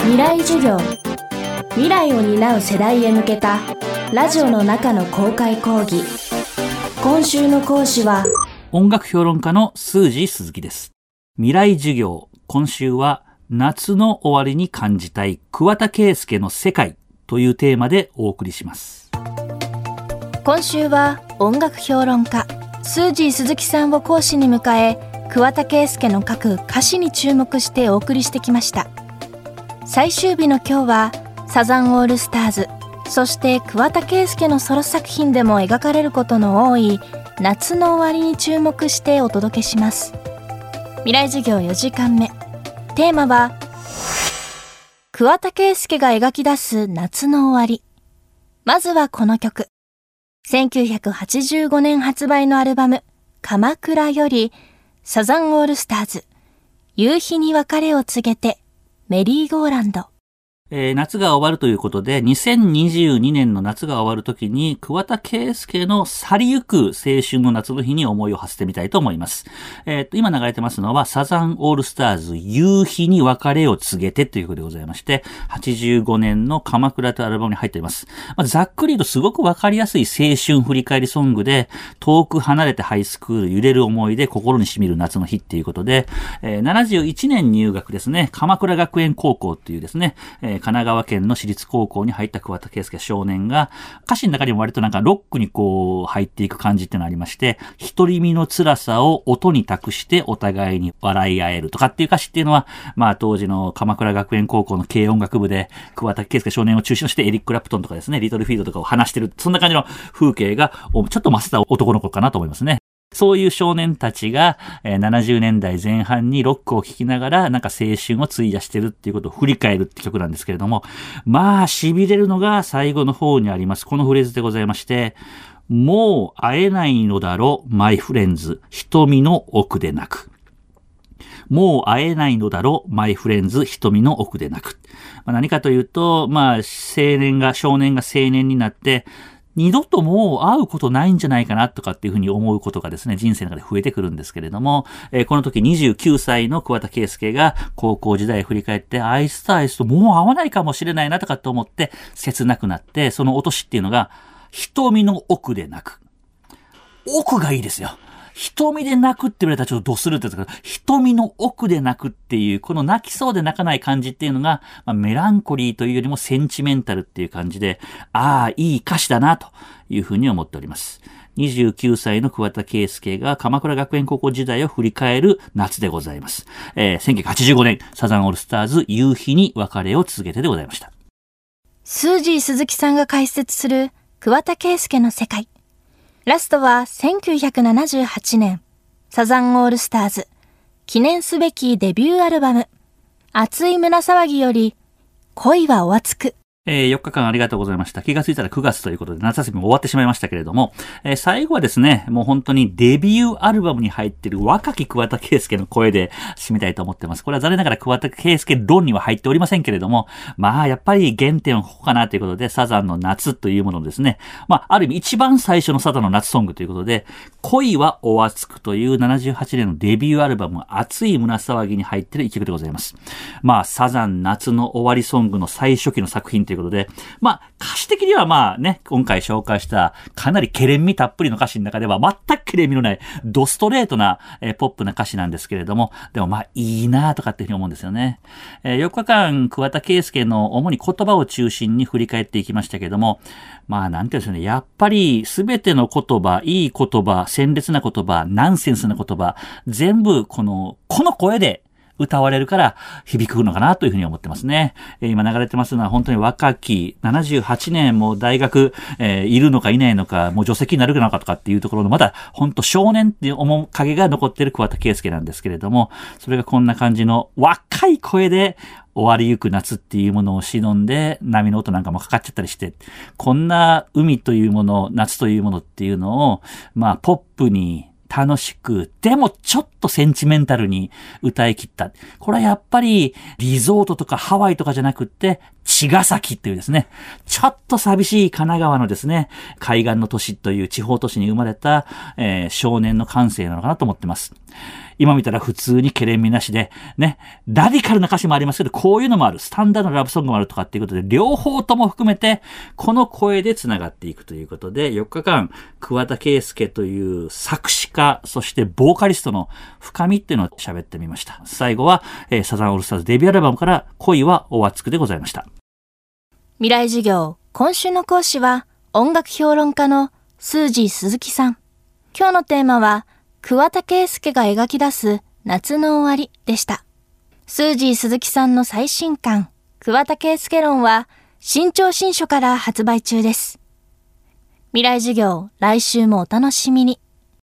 未来授業。未来を担う世代へ向けたラジオの中の公開講義。今週の講師は音楽評論家のスー鈴木です。未来授業今週は夏の終わりに感じたい桑田佳祐の世界というテーマでお送りします。今週は音楽評論家スージー鈴木さんを講師に迎え桑田佳祐の書く歌詞に注目してお送りしてきました最終日の今日はサザンオールスターズそして桑田佳祐のソロ作品でも描かれることの多い夏の終わりに注目してお届けします。未来授業4時間目。テーマは桑田佳祐が描き出す夏の終わり。まずはこの曲。1985年発売のアルバム鎌倉よりサザンオールスターズ。夕日に別れを告げてメリーゴーランド。えー、夏が終わるということで、2022年の夏が終わるときに、桑田佳祐の去りゆく青春の夏の日に思いを馳せてみたいと思います。えー、っと、今流れてますのは、サザンオールスターズ夕日に別れを告げてということでございまして、85年の鎌倉というアルバムに入っています。まあ、ざっくりとすごくわかりやすい青春振り返りソングで、遠く離れてハイスクール揺れる思いで心に染みる夏の日っていうことで、えー、71年入学ですね、鎌倉学園高校っていうですね、えー神奈川県の私立高校に入った桑田佳祐少年が、歌詞の中にも割となんかロックにこう入っていく感じっていうのがありまして、独り身の辛さを音に託してお互いに笑い合えるとかっていう歌詞っていうのは、まあ当時の鎌倉学園高校の軽音楽部で桑田佳祐少年を中心としてエリック・ラプトンとかですね、リトルフィールドとかを話してる、そんな感じの風景が、ちょっと増せた男の子かなと思いますね。そういう少年たちが、えー、70年代前半にロックを聴きながら、なんか青春を費やしてるっていうことを振り返るって曲なんですけれども、まあ、痺れるのが最後の方にあります。このフレーズでございまして、もう会えないのだろ、マイフレンズ、瞳の奥でなく。もう会えないのだろ、マイフレンズ、瞳の奥でなく。まあ、何かというと、まあ、青年が、少年が青年になって、二度ともう会うことないんじゃないかなとかっていうふうに思うことがですね、人生の中で増えてくるんですけれども、えー、この時29歳の桑田圭介が高校時代を振り返って、アイスとアイスともう会わないかもしれないなとかって思って切なくなって、その落としっていうのが、瞳の奥でなく。奥がいいですよ。瞳で泣くって言われたらちょっとドスるって言うんですけど、瞳の奥で泣くっていう、この泣きそうで泣かない感じっていうのが、まあ、メランコリーというよりもセンチメンタルっていう感じで、ああ、いい歌詞だな、というふうに思っております。29歳の桑田佳祐が鎌倉学園高校時代を振り返る夏でございます。えー、1985年、サザンオールスターズ夕日に別れを続けてでございました。スージー鈴木さんが解説する桑田佳祐の世界。ラストは1978年、サザンオールスターズ、記念すべきデビューアルバム、熱い胸騒ぎより、恋はお熱く。えー、4日間ありがとうございました。気がついたら9月ということで夏休みも終わってしまいましたけれども、えー、最後はですね、もう本当にデビューアルバムに入ってる若き桑田佳祐の声で締めたいと思ってます。これは残念ながら桑田佳祐論には入っておりませんけれども、まあやっぱり原点はここかなということで、サザンの夏というものですね。まあある意味一番最初のサザンの夏ソングということで、恋はお熱くという78年のデビューアルバム熱い胸騒ぎに入っている一曲でございます。まあサザン夏の終わりソングの最初期の作品ということで、まあ歌詞的にはまあね、今回紹介したかなりケレン味たっぷりの歌詞の中では全くケレン味のないドストレートな、えー、ポップな歌詞なんですけれども、でもまあいいなとかっていうふうに思うんですよね。えー、4日間桑田佳祐の主に言葉を中心に振り返っていきましたけれども、まあなんていうんですかね、やっぱりすべての言葉、いい言葉、鮮烈な言葉、ナンセンスな言葉、全部この、この声で歌われるから響くのかなというふうに思ってますね。え、今流れてますのは本当に若き、78年も大学、えー、いるのかいないのか、もう除籍になるのかとかっていうところのまだ本当少年っていう面影が残ってる桑田佳祐なんですけれども、それがこんな感じの若い声で終わりゆく夏っていうものを忍んで波の音なんかもかかっちゃったりして、こんな海というもの、夏というものっていうのを、まあポップに楽しくでもちょっとセンチメンタルに歌い切った。これはやっぱりリゾートとかハワイとかじゃなくって、茅ヶ崎っていうですね、ちょっと寂しい神奈川のですね、海岸の都市という地方都市に生まれた、えー、少年の感性なのかなと思ってます。今見たら普通にケレン味なしで、ね、ラディカルな歌詞もありますけど、こういうのもある。スタンダードなラブソングもあるとかっていうことで、両方とも含めて、この声で繋がっていくということで、4日間、桑田佳祐という作詞家、そしてボカリストの深みっていうのを喋ってみました。最後は、えー、サザンオールスターズデビューアルバムから恋はお熱くでございました。未来授業、今週の講師は、音楽評論家のスージー鈴木さん。今日のテーマは、桑田佳祐が描き出す夏の終わりでした。スージー鈴木さんの最新刊、桑田佳祐論は、新潮新書から発売中です。未来授業、来週もお楽しみに。